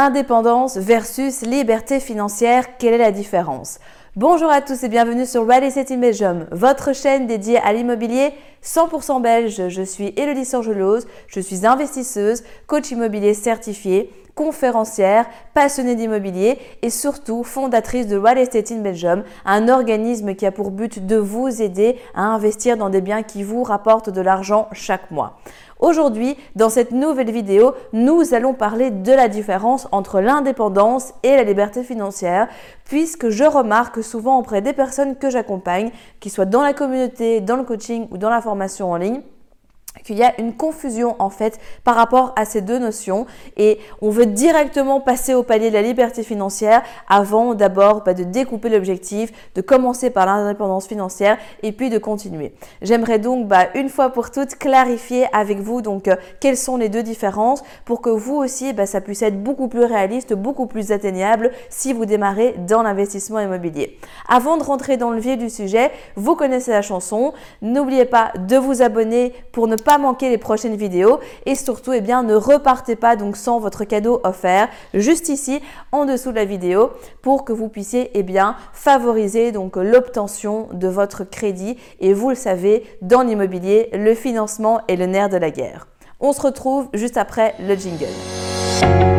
Indépendance versus liberté financière, quelle est la différence? Bonjour à tous et bienvenue sur Real Estate in Belgium, votre chaîne dédiée à l'immobilier 100% belge. Je suis Elodie Sorgelose, je suis investisseuse, coach immobilier certifié, conférencière, passionnée d'immobilier et surtout fondatrice de Real Estate in Belgium, un organisme qui a pour but de vous aider à investir dans des biens qui vous rapportent de l'argent chaque mois. Aujourd'hui, dans cette nouvelle vidéo, nous allons parler de la différence entre l'indépendance et la liberté financière, puisque je remarque souvent auprès des personnes que j'accompagne, qu'ils soient dans la communauté, dans le coaching ou dans la formation en ligne, qu'il y a une confusion en fait par rapport à ces deux notions et on veut directement passer au palier de la liberté financière avant d'abord bah, de découper l'objectif, de commencer par l'indépendance financière et puis de continuer. J'aimerais donc bah, une fois pour toutes clarifier avec vous donc euh, quelles sont les deux différences pour que vous aussi bah, ça puisse être beaucoup plus réaliste, beaucoup plus atteignable si vous démarrez dans l'investissement immobilier. Avant de rentrer dans le vif du sujet, vous connaissez la chanson, n'oubliez pas de vous abonner pour ne pas manquer les prochaines vidéos et surtout, eh bien, ne repartez pas donc sans votre cadeau offert juste ici en dessous de la vidéo pour que vous puissiez eh bien, favoriser donc l'obtention de votre crédit. Et vous le savez, dans l'immobilier, le financement est le nerf de la guerre. On se retrouve juste après le jingle.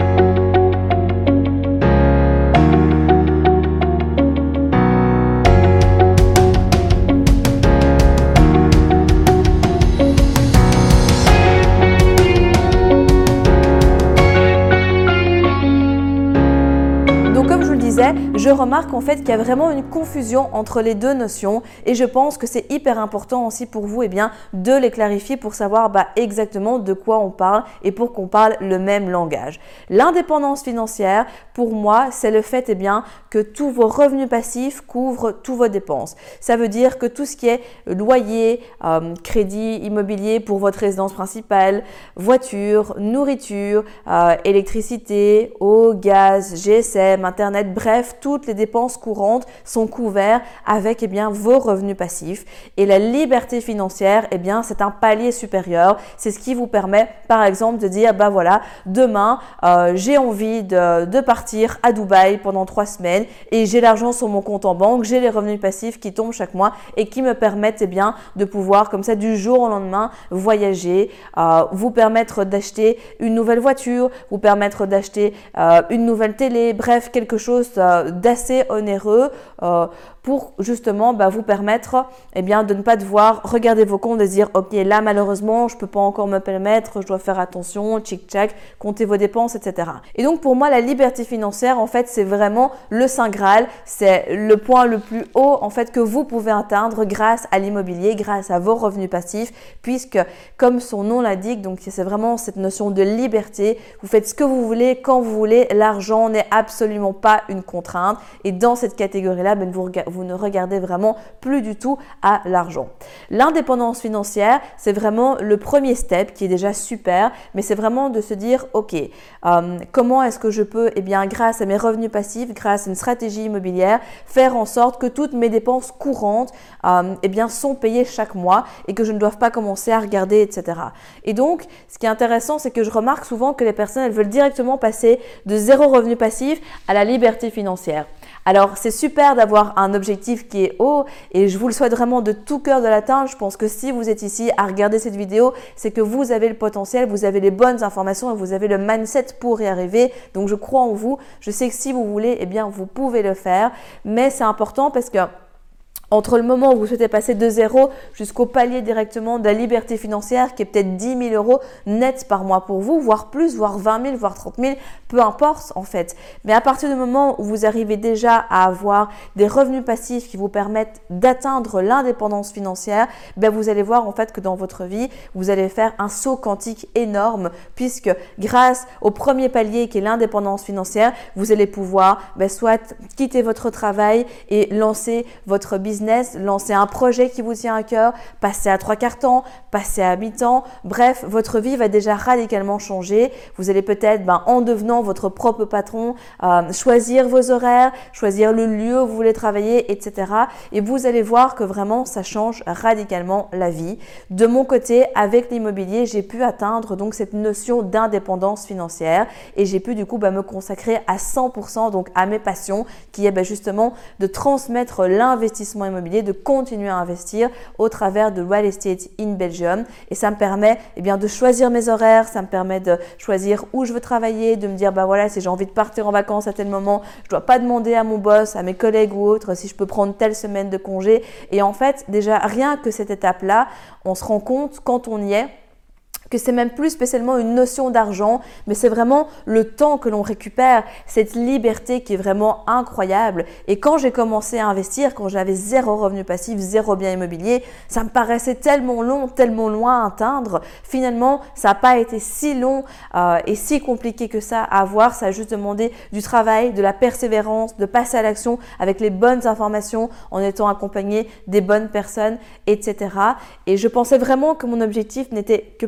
Je remarque en fait qu'il y a vraiment une confusion entre les deux notions et je pense que c'est hyper important aussi pour vous et eh bien, de les clarifier pour savoir bah, exactement de quoi on parle et pour qu'on parle le même langage. L'indépendance financière, pour moi, c'est le fait et eh bien, que tous vos revenus passifs couvrent tous vos dépenses. Ça veut dire que tout ce qui est loyer, euh, crédit immobilier pour votre résidence principale, voiture, nourriture, euh, électricité, eau, gaz, GSM, Internet, bref, toutes les dépenses courantes sont couvertes avec eh bien, vos revenus passifs. Et la liberté financière, eh bien, c'est un palier supérieur. C'est ce qui vous permet, par exemple, de dire, bah voilà, demain, euh, j'ai envie de, de partir à Dubaï pendant trois semaines et j'ai l'argent sur mon compte en banque, j'ai les revenus passifs qui tombent chaque mois et qui me permettent eh bien, de pouvoir, comme ça, du jour au lendemain, voyager, euh, vous permettre d'acheter une nouvelle voiture, vous permettre d'acheter euh, une nouvelle télé, bref, quelque chose d'assez onéreux euh, pour justement bah, vous permettre eh bien, de ne pas devoir regarder vos comptes et dire ok là malheureusement je peux pas encore me permettre, je dois faire attention, tchic tchac, compter vos dépenses, etc. Et donc pour moi la liberté financière en fait c'est vraiment le saint graal, c'est le point le plus haut en fait que vous pouvez atteindre grâce à l'immobilier, grâce à vos revenus passifs, puisque comme son nom l'indique, donc c'est vraiment cette notion de liberté, vous faites ce que vous voulez quand vous voulez, l'argent n'est absolument pas une contrainte. Et dans cette catégorie là ben, vous, vous vous ne regardez vraiment plus du tout à l'argent. L'indépendance financière, c'est vraiment le premier step qui est déjà super, mais c'est vraiment de se dire, ok, euh, comment est-ce que je peux, eh bien, grâce à mes revenus passifs, grâce à une stratégie immobilière, faire en sorte que toutes mes dépenses courantes, euh, eh bien, sont payées chaque mois et que je ne doive pas commencer à regarder, etc. Et donc, ce qui est intéressant, c'est que je remarque souvent que les personnes, elles veulent directement passer de zéro revenu passif à la liberté financière. Alors, c'est super d'avoir un objectif qui est haut et je vous le souhaite vraiment de tout cœur de l'atteindre. Je pense que si vous êtes ici à regarder cette vidéo, c'est que vous avez le potentiel, vous avez les bonnes informations et vous avez le mindset pour y arriver. Donc, je crois en vous. Je sais que si vous voulez, eh bien, vous pouvez le faire. Mais c'est important parce que entre le moment où vous souhaitez passer de zéro jusqu'au palier directement de la liberté financière qui est peut-être 10 000 euros net par mois pour vous, voire plus, voire 20 000, voire 30 000, peu importe en fait. Mais à partir du moment où vous arrivez déjà à avoir des revenus passifs qui vous permettent d'atteindre l'indépendance financière, ben vous allez voir en fait que dans votre vie, vous allez faire un saut quantique énorme puisque grâce au premier palier qui est l'indépendance financière, vous allez pouvoir ben, soit quitter votre travail et lancer votre business lancer un projet qui vous tient à cœur, passer à trois quarts temps, passer à mi-temps. Bref, votre vie va déjà radicalement changer. Vous allez peut-être, ben, en devenant votre propre patron, euh, choisir vos horaires, choisir le lieu où vous voulez travailler, etc. Et vous allez voir que vraiment, ça change radicalement la vie. De mon côté, avec l'immobilier, j'ai pu atteindre donc cette notion d'indépendance financière et j'ai pu du coup ben, me consacrer à 100% donc à mes passions qui est ben, justement de transmettre l'investissement de continuer à investir au travers de Real Estate in Belgium. Et ça me permet eh de choisir mes horaires, ça me permet de choisir où je veux travailler, de me dire, bah voilà, si j'ai envie de partir en vacances à tel moment, je dois pas demander à mon boss, à mes collègues ou autres si je peux prendre telle semaine de congé. Et en fait, déjà, rien que cette étape-là, on se rend compte quand on y est que c'est même plus spécialement une notion d'argent, mais c'est vraiment le temps que l'on récupère, cette liberté qui est vraiment incroyable. Et quand j'ai commencé à investir, quand j'avais zéro revenu passif, zéro bien immobilier, ça me paraissait tellement long, tellement loin à atteindre. Finalement, ça n'a pas été si long euh, et si compliqué que ça à avoir. Ça a juste demandé du travail, de la persévérance, de passer à l'action avec les bonnes informations, en étant accompagné des bonnes personnes, etc. Et je pensais vraiment que mon objectif n'était que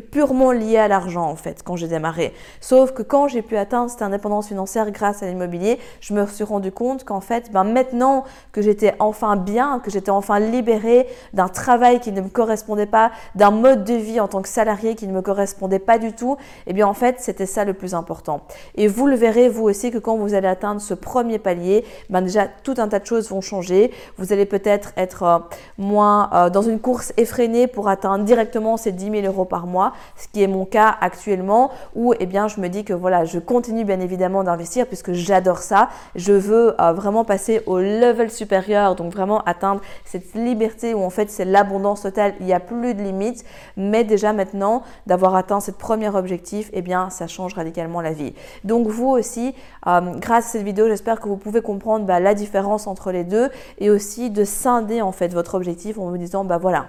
lié à l'argent en fait quand j'ai démarré. Sauf que quand j'ai pu atteindre cette indépendance financière grâce à l'immobilier, je me suis rendu compte qu'en fait, ben maintenant que j'étais enfin bien, que j'étais enfin libérée d'un travail qui ne me correspondait pas, d'un mode de vie en tant que salarié qui ne me correspondait pas du tout, et eh bien en fait c'était ça le plus important. Et vous le verrez vous aussi que quand vous allez atteindre ce premier palier, ben déjà tout un tas de choses vont changer. Vous allez peut-être être, euh, moins euh, dans une course effrénée pour atteindre directement ces 10 000 euros par mois, ce qui est mon cas actuellement, où eh bien, je me dis que voilà, je continue bien évidemment d'investir puisque j'adore ça. Je veux euh, vraiment passer au level supérieur, donc vraiment atteindre cette liberté où en fait c'est l'abondance totale, il n'y a plus de limites. Mais déjà maintenant, d'avoir atteint ce premier objectif, eh bien, ça change radicalement la vie. Donc vous aussi, euh, grâce à cette vidéo, j'espère que vous pouvez comprendre bah, la différence entre les deux et aussi de scinder en fait votre objectif en vous disant, bah voilà,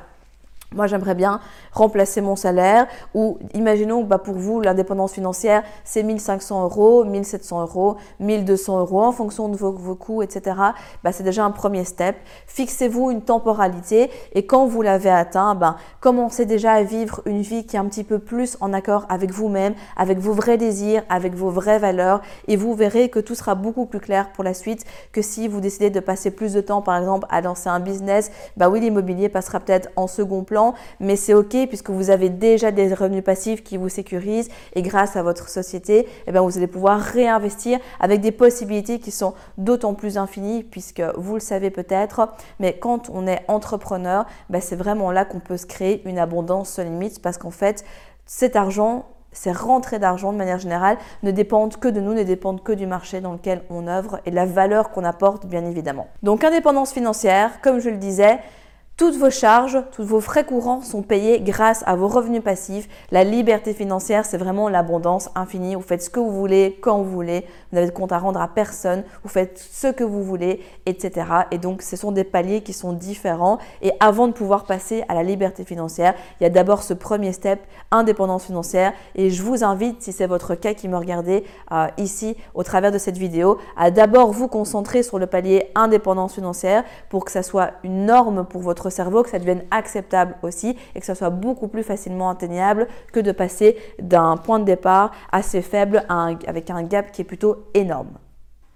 moi, j'aimerais bien remplacer mon salaire ou imaginons que bah, pour vous, l'indépendance financière, c'est 1500 euros, 1700 euros, 1200 euros en fonction de vos, coûts, etc. Bah, c'est déjà un premier step. Fixez-vous une temporalité et quand vous l'avez atteint, bah, commencez déjà à vivre une vie qui est un petit peu plus en accord avec vous-même, avec vos vrais désirs, avec vos vraies valeurs et vous verrez que tout sera beaucoup plus clair pour la suite que si vous décidez de passer plus de temps, par exemple, à lancer un business. Bah oui, l'immobilier passera peut-être en second plan mais c'est OK puisque vous avez déjà des revenus passifs qui vous sécurisent et grâce à votre société, eh bien, vous allez pouvoir réinvestir avec des possibilités qui sont d'autant plus infinies puisque vous le savez peut-être, mais quand on est entrepreneur, ben, c'est vraiment là qu'on peut se créer une abondance sans limite parce qu'en fait, cet argent, ces rentrées d'argent de manière générale ne dépendent que de nous, ne dépendent que du marché dans lequel on œuvre et de la valeur qu'on apporte bien évidemment. Donc indépendance financière, comme je le disais, toutes vos charges, tous vos frais courants sont payés grâce à vos revenus passifs. La liberté financière, c'est vraiment l'abondance infinie. Vous faites ce que vous voulez, quand vous voulez. Vous n'avez de compte à rendre à personne. Vous faites ce que vous voulez, etc. Et donc, ce sont des paliers qui sont différents. Et avant de pouvoir passer à la liberté financière, il y a d'abord ce premier step, indépendance financière. Et je vous invite, si c'est votre cas qui me regardez euh, ici au travers de cette vidéo, à d'abord vous concentrer sur le palier indépendance financière pour que ça soit une norme pour votre cerveau, que ça devienne acceptable aussi et que ça soit beaucoup plus facilement atteignable que de passer d'un point de départ assez faible avec un gap qui est plutôt énorme.